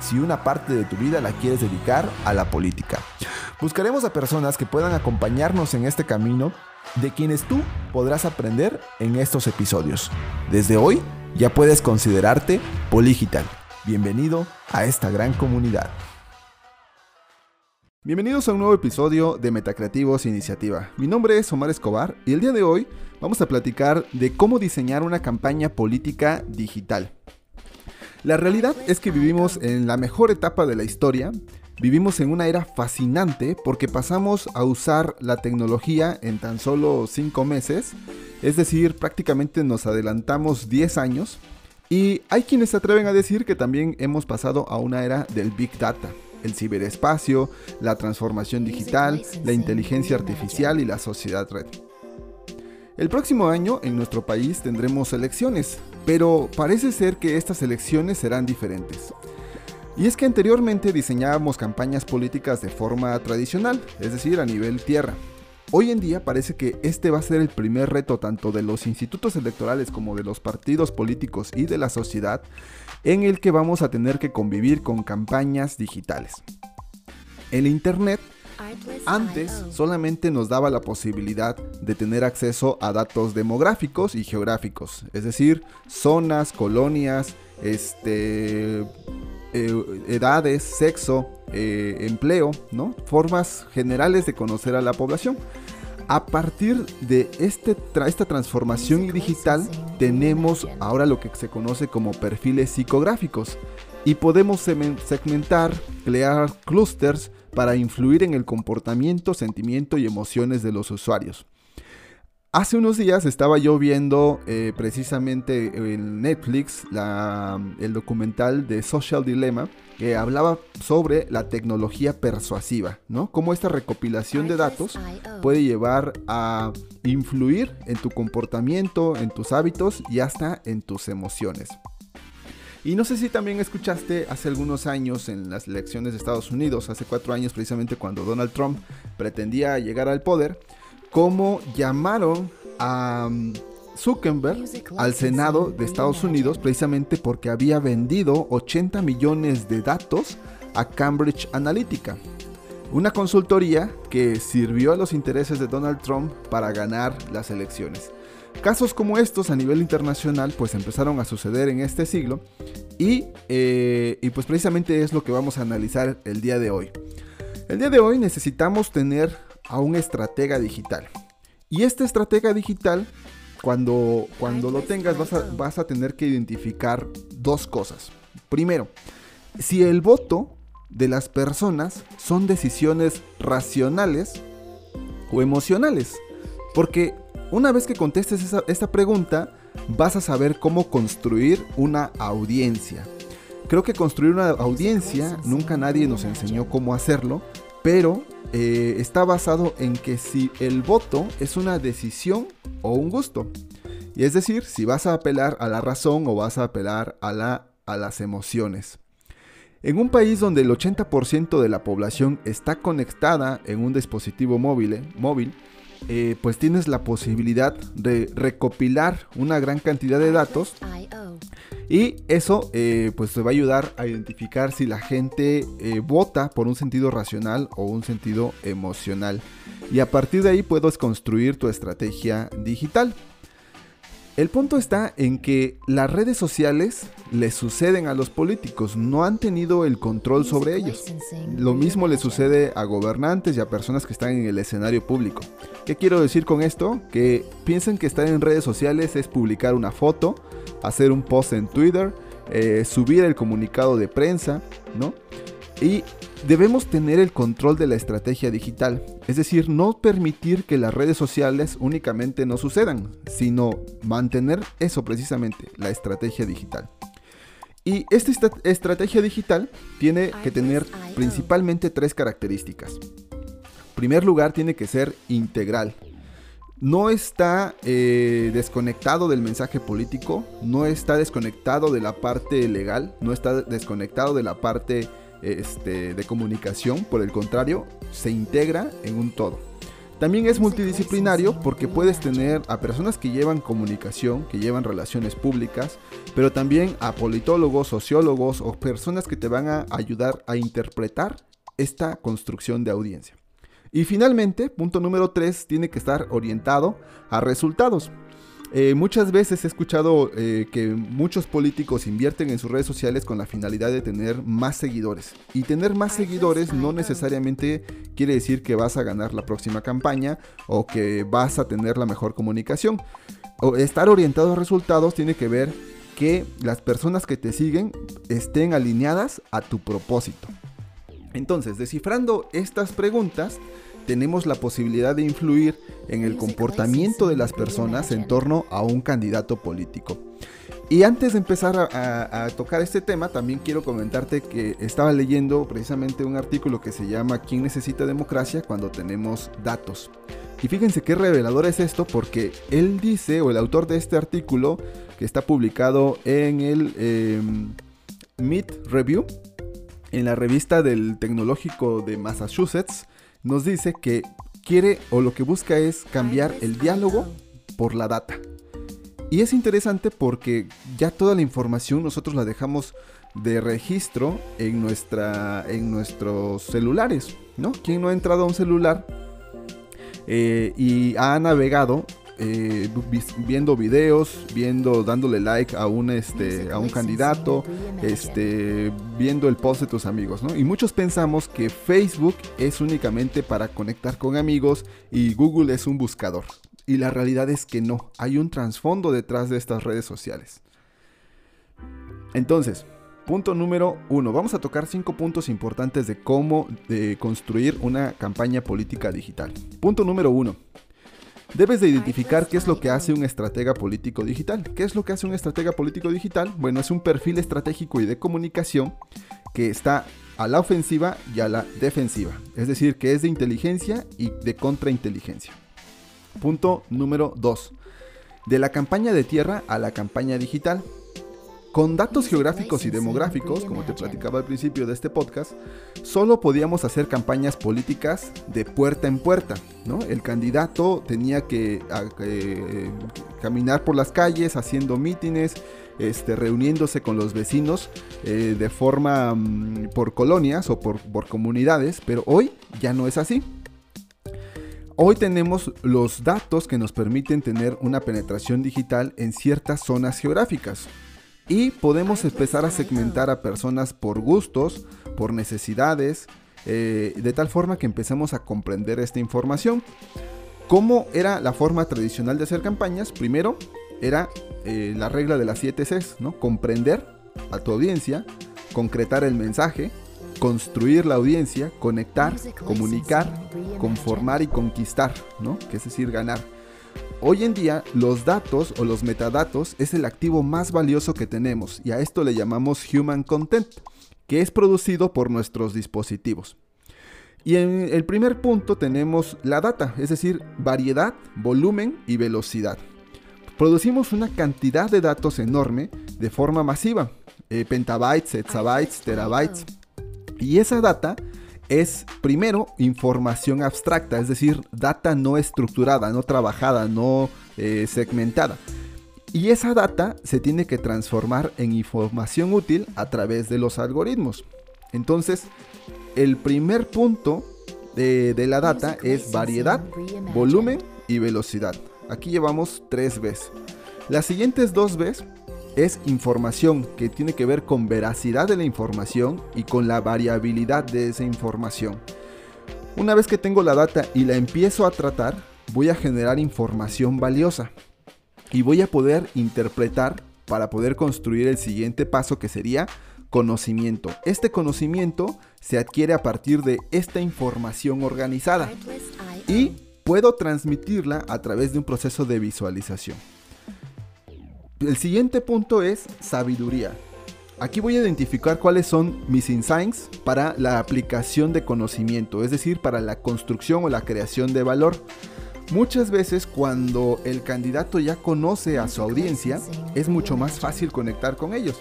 si una parte de tu vida la quieres dedicar a la política. Buscaremos a personas que puedan acompañarnos en este camino de quienes tú podrás aprender en estos episodios. Desde hoy ya puedes considerarte Poligital. Bienvenido a esta gran comunidad. Bienvenidos a un nuevo episodio de Metacreativos Iniciativa. Mi nombre es Omar Escobar y el día de hoy vamos a platicar de cómo diseñar una campaña política digital. La realidad es que vivimos en la mejor etapa de la historia. Vivimos en una era fascinante porque pasamos a usar la tecnología en tan solo 5 meses. Es decir, prácticamente nos adelantamos 10 años. Y hay quienes se atreven a decir que también hemos pasado a una era del Big Data el ciberespacio, la transformación digital, la inteligencia artificial y la sociedad red. El próximo año en nuestro país tendremos elecciones, pero parece ser que estas elecciones serán diferentes. Y es que anteriormente diseñábamos campañas políticas de forma tradicional, es decir, a nivel tierra. Hoy en día parece que este va a ser el primer reto tanto de los institutos electorales como de los partidos políticos y de la sociedad en el que vamos a tener que convivir con campañas digitales. El Internet antes solamente nos daba la posibilidad de tener acceso a datos demográficos y geográficos, es decir, zonas, colonias, este, eh, edades, sexo, eh, empleo, ¿no? Formas generales de conocer a la población. A partir de este esta transformación digital tenemos ahora lo que se conoce como perfiles psicográficos y podemos segmentar, crear clústeres para influir en el comportamiento, sentimiento y emociones de los usuarios. Hace unos días estaba yo viendo eh, precisamente en Netflix el documental de Social Dilemma que hablaba sobre la tecnología persuasiva, ¿no? Cómo esta recopilación de datos puede llevar a influir en tu comportamiento, en tus hábitos y hasta en tus emociones. Y no sé si también escuchaste hace algunos años en las elecciones de Estados Unidos, hace cuatro años precisamente cuando Donald Trump pretendía llegar al poder, cómo llamaron a um, Zuckerberg al Senado de Estados Unidos precisamente porque había vendido 80 millones de datos a Cambridge Analytica, una consultoría que sirvió a los intereses de Donald Trump para ganar las elecciones. Casos como estos a nivel internacional pues empezaron a suceder en este siglo y, eh, y pues precisamente es lo que vamos a analizar el día de hoy. El día de hoy necesitamos tener a un estratega digital. Y este estratega digital, cuando, cuando lo tengas, vas a, vas a tener que identificar dos cosas. Primero, si el voto de las personas son decisiones racionales o emocionales. Porque una vez que contestes esta pregunta, vas a saber cómo construir una audiencia. Creo que construir una audiencia, nunca nadie nos enseñó cómo hacerlo, pero eh, está basado en que si el voto es una decisión o un gusto. Y es decir, si vas a apelar a la razón o vas a apelar a, la, a las emociones. En un país donde el 80% de la población está conectada en un dispositivo móvil, móvil eh, pues tienes la posibilidad de recopilar una gran cantidad de datos y eso eh, pues te va a ayudar a identificar si la gente eh, vota por un sentido racional o un sentido emocional. Y a partir de ahí puedes construir tu estrategia digital. El punto está en que las redes sociales le suceden a los políticos, no han tenido el control sobre ellos. Lo mismo le sucede a gobernantes y a personas que están en el escenario público. ¿Qué quiero decir con esto? Que piensen que estar en redes sociales es publicar una foto, hacer un post en Twitter, eh, subir el comunicado de prensa, ¿no? Y Debemos tener el control de la estrategia digital, es decir, no permitir que las redes sociales únicamente no sucedan, sino mantener eso precisamente, la estrategia digital. Y esta estrategia digital tiene que tener principalmente tres características. En primer lugar, tiene que ser integral. No está eh, desconectado del mensaje político, no está desconectado de la parte legal, no está desconectado de la parte este, de comunicación, por el contrario, se integra en un todo. También es multidisciplinario porque puedes tener a personas que llevan comunicación, que llevan relaciones públicas, pero también a politólogos, sociólogos o personas que te van a ayudar a interpretar esta construcción de audiencia. Y finalmente, punto número 3, tiene que estar orientado a resultados. Eh, muchas veces he escuchado eh, que muchos políticos invierten en sus redes sociales con la finalidad de tener más seguidores. Y tener más seguidores no necesariamente quiere decir que vas a ganar la próxima campaña o que vas a tener la mejor comunicación. O estar orientado a resultados tiene que ver que las personas que te siguen estén alineadas a tu propósito. Entonces, descifrando estas preguntas, tenemos la posibilidad de influir en el comportamiento de las personas en torno a un candidato político. Y antes de empezar a, tocar este tema, también quiero comentarte que estaba leyendo precisamente un artículo que se llama ¿Quién necesita democracia cuando tenemos datos? Y fíjense qué revelador es esto porque él dice, o el autor de este artículo, que está publicado en el eh, Review, en la revista del Tecnológico de Massachusetts, nos dice que quiere o lo que busca es cambiar el diálogo por la data. Y es interesante porque ya toda la información nosotros la dejamos de registro en, nuestra, en nuestros celulares, ¿no? ¿Quién no ha entrado a un celular eh, y ha navegado eh, viendo videos, viendo, dándole like a un, este, a un candidato, este, viendo el post de tus amigos, ¿no? Y muchos pensamos que Facebook es únicamente para conectar con amigos y Google es un buscador. Y la realidad es que no, hay un trasfondo detrás de estas redes sociales. Entonces, punto número uno, vamos a tocar cinco puntos importantes de cómo de construir una campaña política digital. Punto número uno, Debes de identificar qué es lo que hace un estratega político digital. ¿Qué es lo que hace un estratega político digital? Bueno, es un perfil estratégico y de comunicación que está a la ofensiva y a la defensiva. Es decir, que es de inteligencia y de contrainteligencia. Punto número 2. De la campaña de tierra a la campaña digital. Con datos geográficos y demográficos, como te platicaba al principio de este podcast, solo podíamos hacer campañas políticas de puerta en puerta. ¿no? El candidato tenía que eh, caminar por las calles haciendo mítines, este, reuniéndose con los vecinos eh, de forma mm, por colonias o por, por comunidades, pero hoy ya no es así. Hoy tenemos los datos que nos permiten tener una penetración digital en ciertas zonas geográficas. Y podemos empezar a segmentar a personas por gustos, por necesidades, eh, de tal forma que empecemos a comprender esta información. ¿Cómo era la forma tradicional de hacer campañas? Primero era eh, la regla de las 7 Cs, ¿no? Comprender a tu audiencia, concretar el mensaje, construir la audiencia, conectar, comunicar, conformar y conquistar, ¿no? Que es decir, ganar. Hoy en día los datos o los metadatos es el activo más valioso que tenemos y a esto le llamamos human content, que es producido por nuestros dispositivos. Y en el primer punto tenemos la data, es decir, variedad, volumen y velocidad. Producimos una cantidad de datos enorme de forma masiva, eh, petabytes, exabytes, terabytes. Y esa data es primero información abstracta, es decir, data no estructurada, no trabajada, no eh, segmentada. Y esa data se tiene que transformar en información útil a través de los algoritmos. Entonces, el primer punto de, de la data es variedad, volumen y velocidad. Aquí llevamos tres Bs. Las siguientes dos Bs es información que tiene que ver con veracidad de la información y con la variabilidad de esa información. Una vez que tengo la data y la empiezo a tratar, voy a generar información valiosa y voy a poder interpretar para poder construir el siguiente paso que sería conocimiento. Este conocimiento se adquiere a partir de esta información organizada y puedo transmitirla a través de un proceso de visualización. El siguiente punto es sabiduría. Aquí voy a identificar cuáles son mis insights para la aplicación de conocimiento, es decir, para la construcción o la creación de valor. Muchas veces cuando el candidato ya conoce a su audiencia, es mucho más fácil conectar con ellos.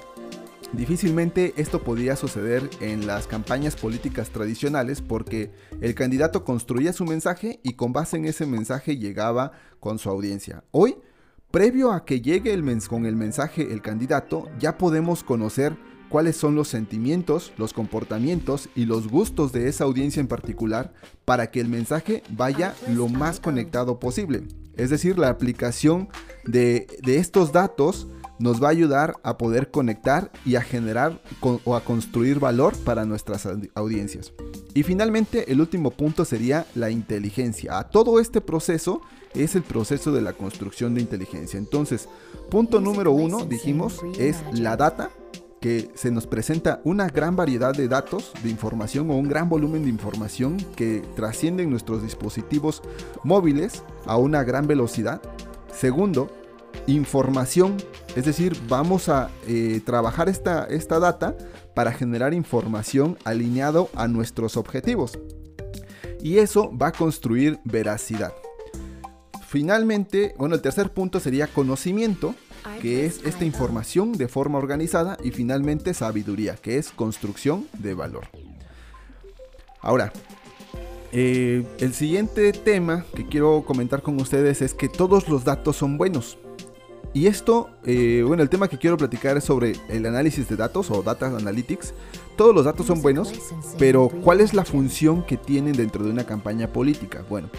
Difícilmente esto podía suceder en las campañas políticas tradicionales porque el candidato construía su mensaje y con base en ese mensaje llegaba con su audiencia. Hoy, previo a que llegue el con el mensaje el candidato, ya podemos conocer cuáles son los sentimientos, los comportamientos y los gustos de esa audiencia en particular para que el mensaje vaya lo más conectado posible. Es decir, la aplicación de, de estos datos nos va a ayudar a poder conectar y a generar o a construir valor para nuestras audiencias. Y finalmente, el último punto sería la inteligencia. A todo este proceso es el proceso de la construcción de inteligencia. Entonces, punto número uno, dijimos, es la data, que se nos presenta una gran variedad de datos, de información o un gran volumen de información que trascienden nuestros dispositivos móviles a una gran velocidad. Segundo, información, es decir, vamos a eh, trabajar esta, esta data para generar información alineado a nuestros objetivos. Y eso va a construir veracidad. Finalmente, bueno, el tercer punto sería conocimiento, que es esta información de forma organizada. Y finalmente, sabiduría, que es construcción de valor. Ahora, eh, el siguiente tema que quiero comentar con ustedes es que todos los datos son buenos. Y esto, eh, bueno, el tema que quiero platicar es sobre el análisis de datos o data analytics. Todos los datos son buenos, pero ¿cuál es la función que tienen dentro de una campaña política? Bueno,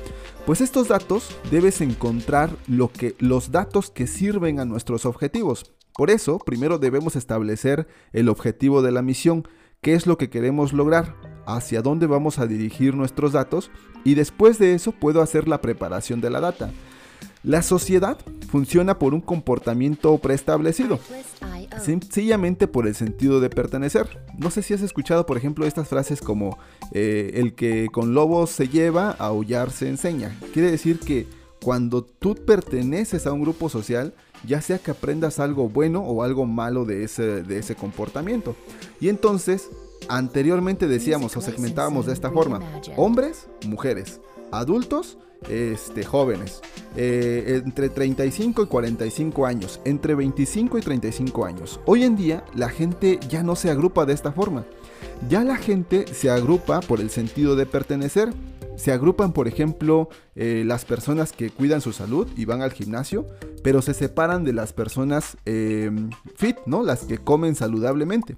pues estos datos debes encontrar lo que, los datos que sirven a nuestros objetivos. Por eso, primero debemos establecer el objetivo de la misión, qué es lo que queremos lograr, hacia dónde vamos a dirigir nuestros datos y después de eso puedo hacer la preparación de la data. La sociedad funciona por un comportamiento preestablecido, sencillamente por el sentido de pertenecer. No sé si has escuchado, por ejemplo, estas frases como eh, el que con lobos se lleva, aullar se enseña. Quiere decir que cuando tú perteneces a un grupo social, ya sea que aprendas algo bueno o algo malo de ese, de ese comportamiento. Y entonces, anteriormente decíamos o segmentábamos de esta forma, hombres, mujeres, adultos, este, jóvenes, eh, entre 35 y 45 años, entre 25 y 35 años. Hoy en día la gente ya no se agrupa de esta forma. Ya la gente se agrupa por el sentido de pertenecer. Se agrupan, por ejemplo, eh, las personas que cuidan su salud y van al gimnasio, pero se separan de las personas em, fit, ¿no? Las que comen saludablemente.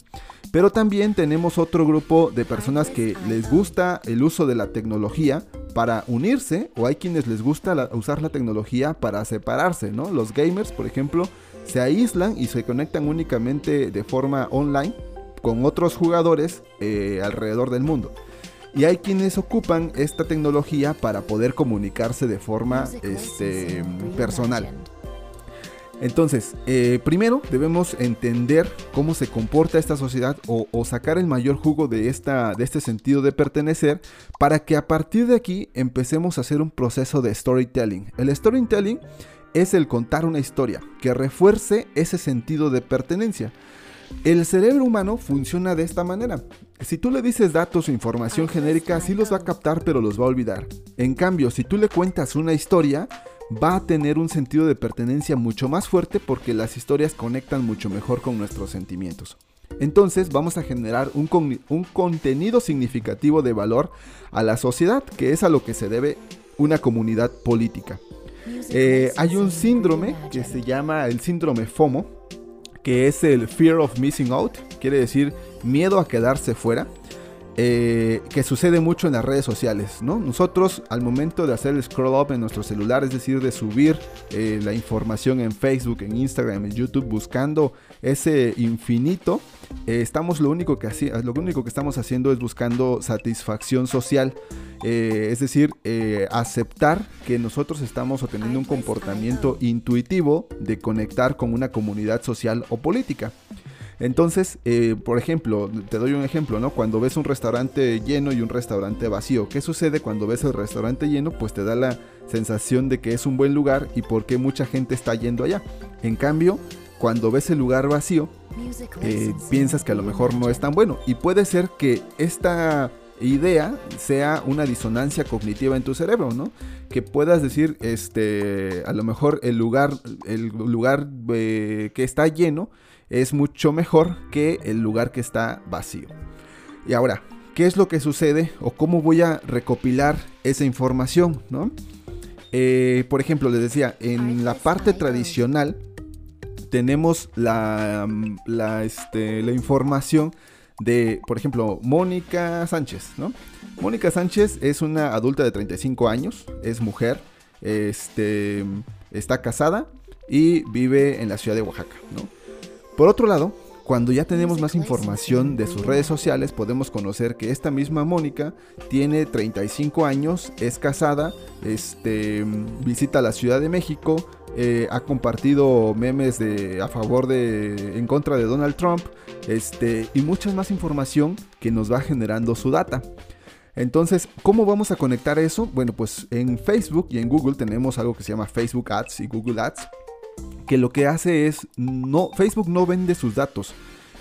Pero también tenemos otro grupo de personas que les gusta el uso de la tecnología para unirse o hay quienes les gusta usar la tecnología para separarse, ¿no? Los gamers, por ejemplo, se aíslan y se conectan únicamente de forma online con otros jugadores eh, alrededor del mundo. Y hay quienes ocupan esta tecnología para poder comunicarse de forma este, personal. Entonces, eh, primero debemos entender cómo se comporta esta sociedad o, sacar el mayor jugo de, esta, de este sentido de pertenecer para que a partir de aquí empecemos a hacer un proceso de storytelling. El storytelling es el contar una historia que refuerce ese sentido de pertenencia. El cerebro humano funciona de esta manera. Si tú le dices datos o información genérica, sí los va a captar pero los va a olvidar. En cambio, si tú le cuentas una historia, va a tener un sentido de pertenencia mucho más fuerte porque las historias conectan mucho mejor con nuestros sentimientos. Entonces vamos a generar un, contenido significativo de valor a la sociedad, que es a lo que se debe una comunidad política. Eh, hay un síndrome que se llama el síndrome FOMO, que es el Fear of Missing Out, quiere decir miedo a quedarse fuera. Eh, que sucede mucho en las redes sociales, ¿no? Nosotros al momento de hacer el scroll up en nuestro celular, es decir, de subir eh, la información en Facebook, en Instagram, en YouTube, buscando ese infinito, eh, estamos lo único que lo único que estamos haciendo es buscando satisfacción social, es decir, aceptar que nosotros estamos obteniendo un comportamiento intuitivo de conectar con una comunidad social o política. Entonces, eh, por ejemplo, te doy un ejemplo, ¿no? Cuando ves un restaurante lleno y un restaurante vacío, ¿qué sucede cuando ves el restaurante lleno? Pues te da la sensación de que es un buen lugar y por qué mucha gente está yendo allá. En cambio, cuando ves el lugar vacío, eh, piensas que a lo mejor no es tan bueno. Y puede ser que esta idea sea una disonancia cognitiva en tu cerebro, ¿no? Que puedas decir, este, a lo mejor el lugar, el lugar eh, que está lleno es mucho mejor que el lugar que está vacío. Y ahora, ¿qué es lo que sucede o cómo voy a recopilar esa información? ¿no? Eh, por ejemplo, les decía, en la parte tradicional tenemos la, la, este, la información de, por ejemplo, Mónica Sánchez, ¿no? Mónica Sánchez es una adulta de 35 años, es mujer, este, está casada y vive en la ciudad de Oaxaca, ¿no? Por otro lado, cuando ya tenemos más información de sus redes sociales, podemos conocer que esta misma Mónica tiene 35 años, es casada, este, visita la Ciudad de México, eh, ha compartido memes de, a favor de, en contra de Donald Trump, este, y mucha más información que nos va generando su data. Entonces, ¿cómo vamos a conectar eso? Bueno, pues en Facebook y en Google tenemos algo que se llama Facebook Ads y Google Ads que lo que hace es, no, Facebook no vende sus datos,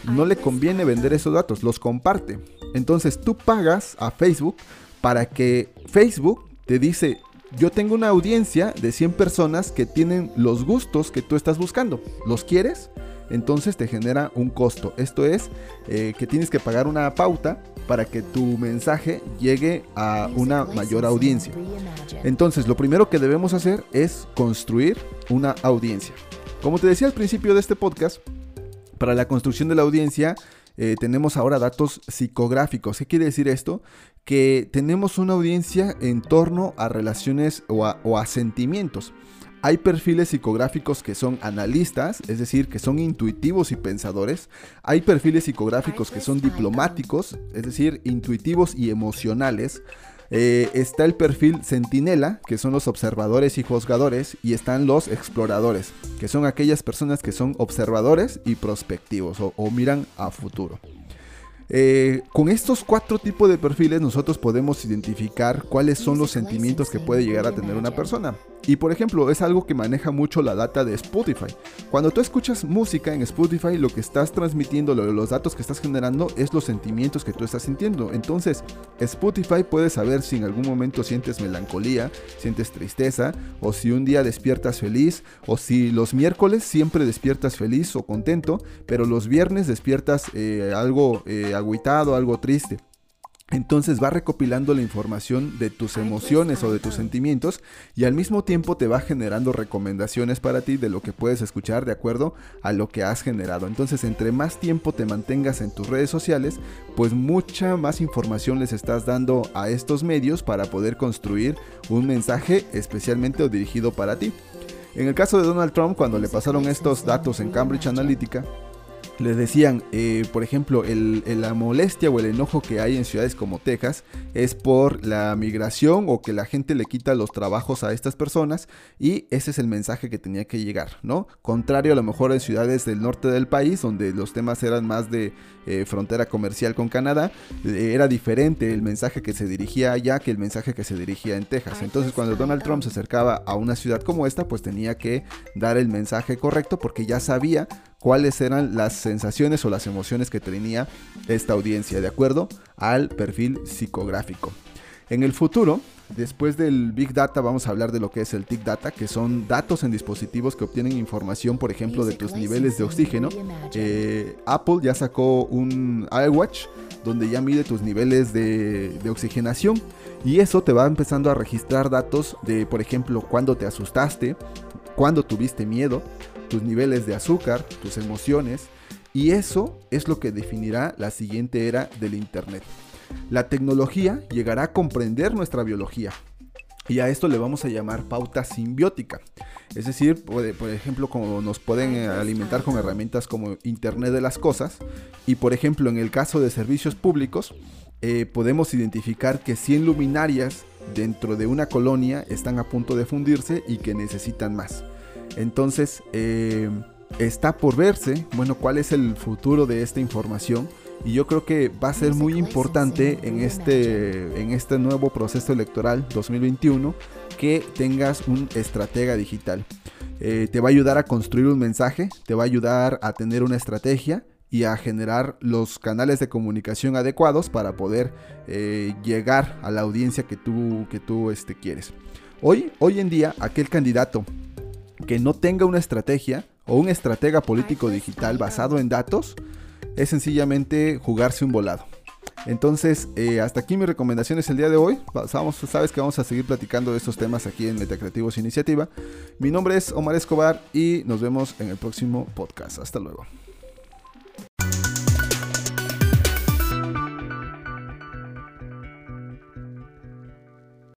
no le conviene vender esos datos, los comparte. Entonces tú pagas a Facebook para que Facebook te dice, yo tengo una audiencia de 100 personas que tienen los gustos que tú estás buscando. ¿Los quieres? Entonces te genera un costo. Esto es eh, que tienes que pagar una pauta para que tu mensaje llegue a una mayor audiencia. Entonces lo primero que debemos hacer es construir una audiencia. Como te decía al principio de este podcast, para la construcción de la audiencia eh, tenemos ahora datos psicográficos. ¿Qué quiere decir esto? Que tenemos una audiencia en torno a relaciones o a, sentimientos. Hay perfiles psicográficos que son analistas, es decir, que son intuitivos y pensadores. Hay perfiles psicográficos que son diplomáticos, es decir, intuitivos y emocionales. Eh, está el perfil centinela, que son los observadores y juzgadores, y están los exploradores, que son aquellas personas que son observadores y prospectivos o miran a futuro. Eh, con estos cuatro tipos de perfiles nosotros podemos identificar cuáles son los sentimientos que puede llegar a tener una persona. Y por ejemplo, es algo que maneja mucho la data de Spotify. Cuando tú escuchas música en Spotify, lo que estás transmitiendo, los datos que estás generando, es los sentimientos que tú estás sintiendo. Entonces, Spotify puede saber si en algún momento sientes melancolía, sientes tristeza, o si un día despiertas feliz, o si los miércoles siempre despiertas feliz o contento, pero los viernes despiertas eh, algo eh, algo triste. Entonces va recopilando la información de tus emociones o de tus sentimientos y al mismo tiempo te va generando recomendaciones para ti de lo que puedes escuchar de acuerdo a lo que has generado. Entonces entre más tiempo te mantengas en tus redes sociales, pues mucha más información les estás dando a estos medios para poder construir un mensaje especialmente dirigido para ti. En el caso de Donald Trump, cuando le pasaron estos datos en Cambridge Analytica, les decían, eh, por ejemplo, la molestia o el enojo que hay en ciudades como Texas es por la migración o que la gente le quita los trabajos a estas personas y ese es el mensaje que tenía que llegar, ¿no? Contrario a lo mejor en ciudades del norte del país donde los temas eran más de eh, frontera comercial con Canadá, eh, era diferente el mensaje que se dirigía allá que el mensaje que se dirigía en Texas. Entonces cuando Donald Trump se acercaba a una ciudad como esta, pues tenía que dar el mensaje correcto porque ya sabía cuáles eran las sensaciones o las emociones que tenía esta audiencia, de acuerdo al perfil psicográfico. En el futuro, después del Big Data, vamos a hablar de lo que es el TIC Data, que son datos en dispositivos que obtienen información, por ejemplo, de tus niveles de oxígeno. Eh, Apple ya sacó un iWatch donde ya mide tus niveles de, de oxigenación y eso te va empezando a registrar datos de, por ejemplo, cuándo te asustaste, cuándo tuviste miedo, tus niveles de azúcar, tus emociones, y eso es lo que definirá la siguiente era del Internet. La tecnología llegará a comprender nuestra biología, y a esto le vamos a llamar pauta simbiótica. Es decir, por, ejemplo, como nos pueden alimentar con herramientas como Internet de las Cosas. Y por ejemplo, en el caso de servicios públicos, eh, podemos identificar que 100 luminarias dentro de una colonia están a punto de fundirse y que necesitan más. Entonces, eh, está por verse, bueno, cuál es el futuro de esta información. Y yo creo que va a ser muy importante en este, en este nuevo proceso electoral 2021 que tengas un estratega digital. Eh, te va a ayudar a construir un mensaje, te va a ayudar a tener una estrategia y a generar los canales de comunicación adecuados para poder eh, llegar a la audiencia que tú, que tú este, quieres. Hoy, hoy en día, aquel candidato que no tenga una estrategia o un estratega político digital basado en datos es sencillamente jugarse un volado. Entonces, eh, hasta aquí mis recomendaciones el día de hoy. sabes que vamos a seguir platicando de estos temas aquí en Metacreativos Iniciativa. Mi nombre es Omar Escobar y nos vemos en el próximo podcast. Hasta luego.